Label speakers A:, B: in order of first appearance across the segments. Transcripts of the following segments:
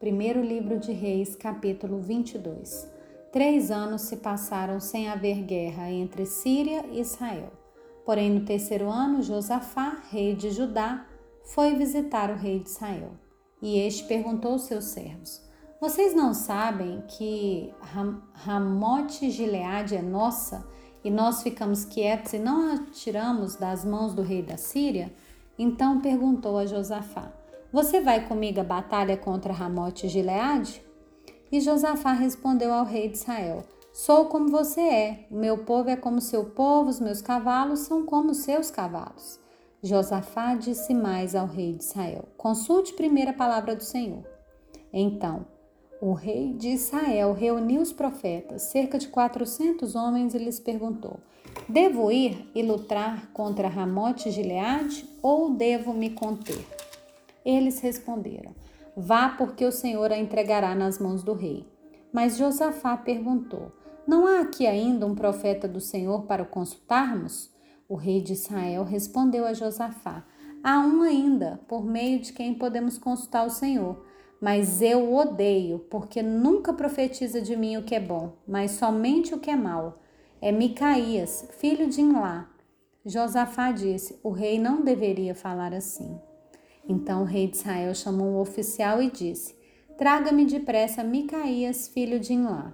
A: Primeiro livro de Reis, capítulo 22. Três anos se passaram sem haver guerra entre Síria e Israel. Porém, no terceiro ano, Josafá, rei de Judá, foi visitar o rei de Israel. E este perguntou aos seus servos: Vocês não sabem que Ram Ramote Gileade é nossa e nós ficamos quietos e não a tiramos das mãos do rei da Síria? Então perguntou a Josafá: você vai comigo à batalha contra Ramote e Gileade? E Josafá respondeu ao rei de Israel: Sou como você é, o meu povo é como seu povo, os meus cavalos são como seus cavalos. Josafá disse mais ao rei de Israel: Consulte primeiro a palavra do Senhor. Então, o rei de Israel reuniu os profetas, cerca de quatrocentos homens, e lhes perguntou: Devo ir e lutar contra Ramote e Gileade ou devo me conter? Eles responderam: Vá, porque o Senhor a entregará nas mãos do rei. Mas Josafá perguntou: Não há aqui ainda um profeta do Senhor para o consultarmos? O rei de Israel respondeu a Josafá: Há um ainda, por meio de quem podemos consultar o Senhor. Mas eu o odeio, porque nunca profetiza de mim o que é bom, mas somente o que é mal. É Micaías, filho de Inlá. Josafá disse: O rei não deveria falar assim. Então o rei de Israel chamou o oficial e disse: Traga-me depressa Micaías, filho de Inlá.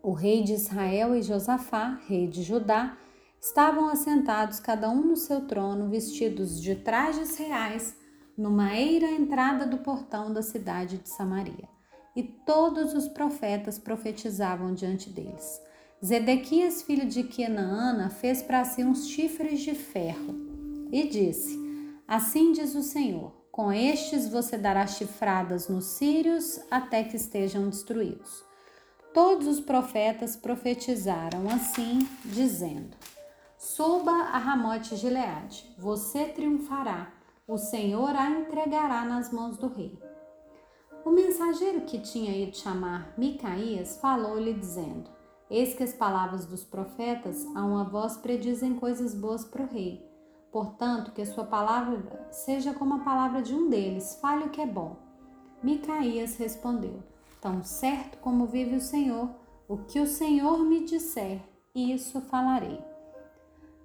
A: O rei de Israel e Josafá, rei de Judá, estavam assentados cada um no seu trono, vestidos de trajes reais, numa eira entrada do portão da cidade de Samaria. E todos os profetas profetizavam diante deles. Zedequias, filho de Quenaana, fez para si uns chifres de ferro e disse: Assim diz o Senhor: com estes você dará chifradas nos sírios até que estejam destruídos. Todos os profetas profetizaram assim, dizendo: Suba a Ramote Gileade, você triunfará, o Senhor a entregará nas mãos do rei. O mensageiro que tinha ido chamar Micaías falou-lhe, dizendo: Eis que as palavras dos profetas a uma voz predizem coisas boas para o rei. Portanto, que a sua palavra seja como a palavra de um deles, fale o que é bom. Micaías respondeu: Tão certo como vive o Senhor, o que o Senhor me disser, isso falarei.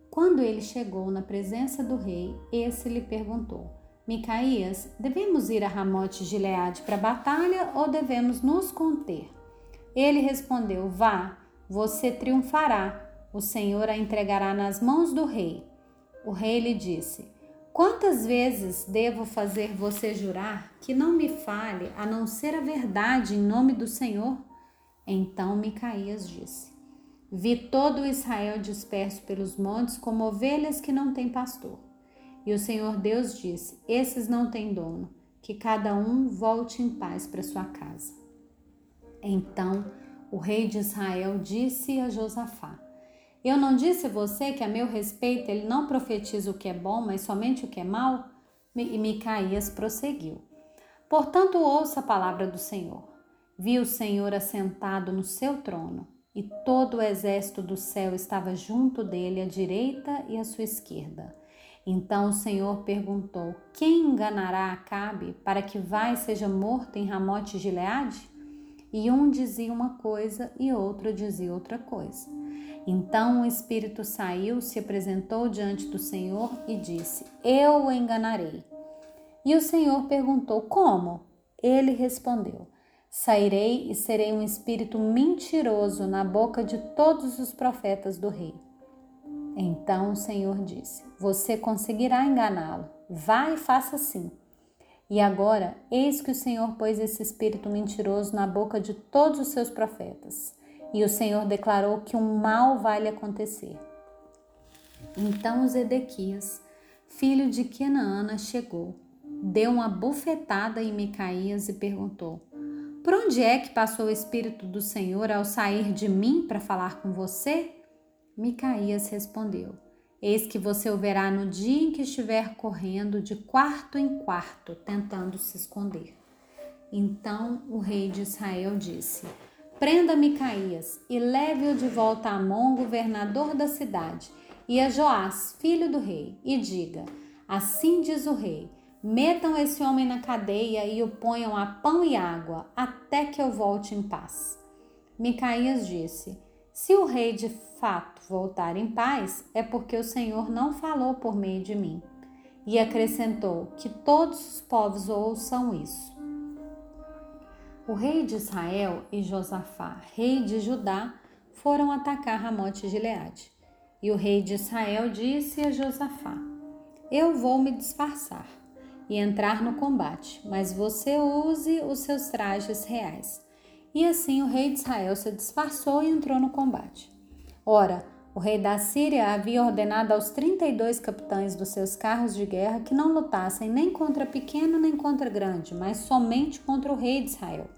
A: Quando ele chegou na presença do rei, esse lhe perguntou: Micaías, devemos ir a Ramote Gileade para a batalha ou devemos nos conter? Ele respondeu: Vá, você triunfará. O Senhor a entregará nas mãos do rei. O rei lhe disse: Quantas vezes devo fazer você jurar que não me fale a não ser a verdade em nome do Senhor? Então Micaías disse: Vi todo Israel disperso pelos montes como ovelhas que não têm pastor. E o Senhor Deus disse: Esses não têm dono, que cada um volte em paz para sua casa. Então o rei de Israel disse a Josafá: eu não disse a você que a meu respeito ele não profetiza o que é bom, mas somente o que é mal? E Micaías prosseguiu. Portanto, ouça a palavra do Senhor. Vi o Senhor assentado no seu trono, e todo o exército do céu estava junto dele à direita e à sua esquerda. Então o Senhor perguntou: Quem enganará Acabe para que vá e seja morto em Ramote Gileade? E um dizia uma coisa e outro dizia outra coisa. Então o espírito saiu, se apresentou diante do Senhor e disse: Eu o enganarei. E o Senhor perguntou: Como? Ele respondeu: Sairei e serei um espírito mentiroso na boca de todos os profetas do rei. Então o Senhor disse: Você conseguirá enganá-lo. Vá e faça assim. E agora, eis que o Senhor pôs esse espírito mentiroso na boca de todos os seus profetas. E o Senhor declarou que um mal vai lhe acontecer. Então Zedequias, filho de Kenaana, chegou, deu uma bufetada em Micaías e perguntou: Por onde é que passou o Espírito do Senhor ao sair de mim para falar com você? Micaías respondeu: Eis que você o verá no dia em que estiver correndo de quarto em quarto, tentando se esconder. Então o rei de Israel disse: Prenda Micaías e leve-o de volta a Amon, governador da cidade, e a Joás, filho do rei, e diga: Assim diz o rei: Metam esse homem na cadeia e o ponham a pão e água, até que eu volte em paz. Micaías disse: Se o rei de fato voltar em paz, é porque o Senhor não falou por meio de mim. E acrescentou: Que todos os povos ouçam isso. O rei de Israel e Josafá, rei de Judá, foram atacar Ramote de Gileade. E o rei de Israel disse a Josafá: Eu vou me disfarçar e entrar no combate, mas você use os seus trajes reais. E assim o rei de Israel se disfarçou e entrou no combate. Ora, o rei da Síria havia ordenado aos 32 capitães dos seus carros de guerra que não lutassem nem contra pequeno nem contra grande, mas somente contra o rei de Israel.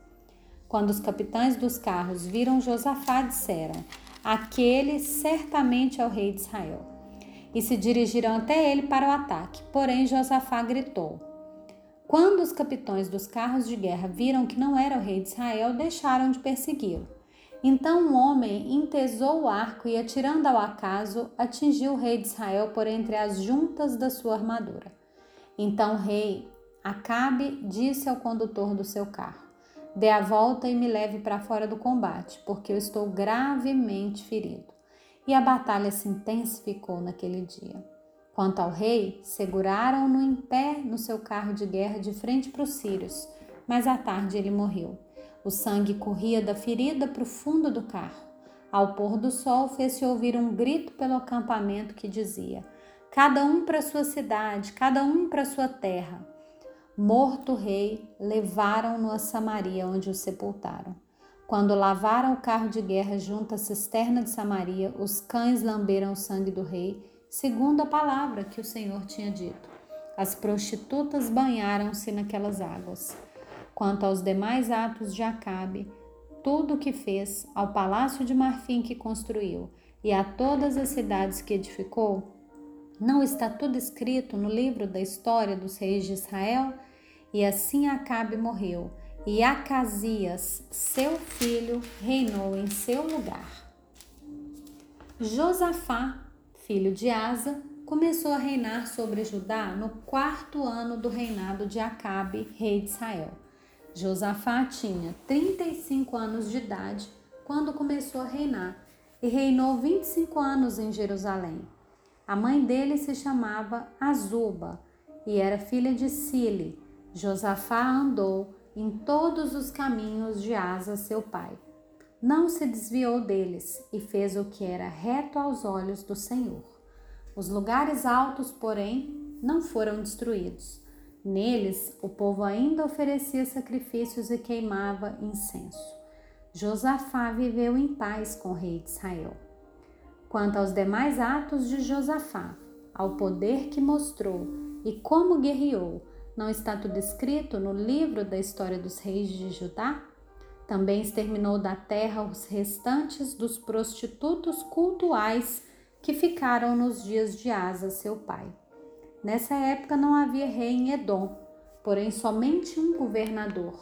A: Quando os capitães dos carros viram Josafá, disseram: Aquele certamente é o rei de Israel e se dirigiram até ele para o ataque. Porém, Josafá gritou. Quando os capitães dos carros de guerra viram que não era o rei de Israel, deixaram de persegui-lo. Então um homem entesou o arco e, atirando ao acaso, atingiu o rei de Israel por entre as juntas da sua armadura. Então o rei Acabe disse ao condutor do seu carro: Dê a volta e me leve para fora do combate, porque eu estou gravemente ferido e a batalha se intensificou naquele dia. Quanto ao rei, seguraram-no em pé no seu carro de guerra de frente para os sírios, mas à tarde ele morreu. O sangue corria da ferida para o fundo do carro. Ao pôr do sol, fez-se ouvir um grito pelo acampamento que dizia: Cada um para sua cidade, cada um para sua terra. Morto o rei, levaram-no a Samaria, onde o sepultaram. Quando lavaram o carro de guerra junto à cisterna de Samaria, os cães lamberam o sangue do rei, segundo a palavra que o Senhor tinha dito. As prostitutas banharam-se naquelas águas. Quanto aos demais atos de Acabe, tudo o que fez, ao palácio de marfim que construiu e a todas as cidades que edificou, não está tudo escrito no livro da história dos reis de Israel? E assim Acabe morreu e Acasias, seu filho, reinou em seu lugar. Josafá, filho de Asa, começou a reinar sobre Judá no quarto ano do reinado de Acabe, rei de Israel. Josafá tinha 35 anos de idade quando começou a reinar e reinou 25 anos em Jerusalém. A mãe dele se chamava Azuba e era filha de Sile. Josafá andou em todos os caminhos de Asa, seu pai. Não se desviou deles e fez o que era reto aos olhos do Senhor. Os lugares altos, porém, não foram destruídos. Neles o povo ainda oferecia sacrifícios e queimava incenso. Josafá viveu em paz com o rei de Israel. Quanto aos demais atos de Josafá, ao poder que mostrou e como guerreou, não está tudo escrito no livro da história dos reis de Judá? Também exterminou da terra os restantes dos prostitutos cultuais que ficaram nos dias de Asa, seu pai. Nessa época não havia rei em Edom, porém somente um governador.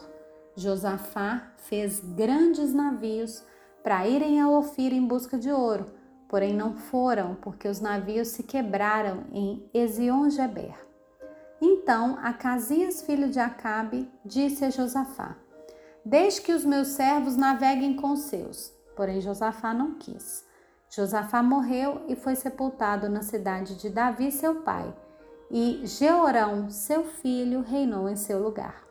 A: Josafá fez grandes navios para irem a Ofir em busca de ouro, porém não foram, porque os navios se quebraram em Ezion-Geber. Então Acasias, filho de Acabe, disse a Josafá: Deixe que os meus servos naveguem com seus. Porém Josafá não quis. Josafá morreu e foi sepultado na cidade de Davi, seu pai, e Jeorão, seu filho, reinou em seu lugar.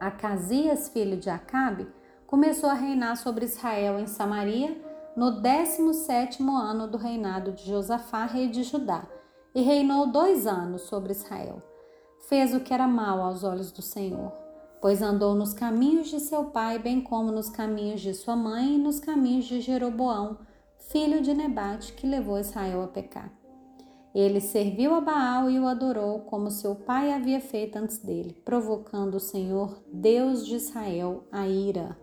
A: Acasias, filho de Acabe, começou a reinar sobre Israel em Samaria no 17 ano do reinado de Josafá, rei de Judá e reinou dois anos sobre Israel. Fez o que era mal aos olhos do Senhor, pois andou nos caminhos de seu pai, bem como nos caminhos de sua mãe e nos caminhos de Jeroboão, filho de Nebate, que levou Israel a pecar. Ele serviu a Baal e o adorou como seu pai havia feito antes dele, provocando o Senhor, Deus de Israel, a ira.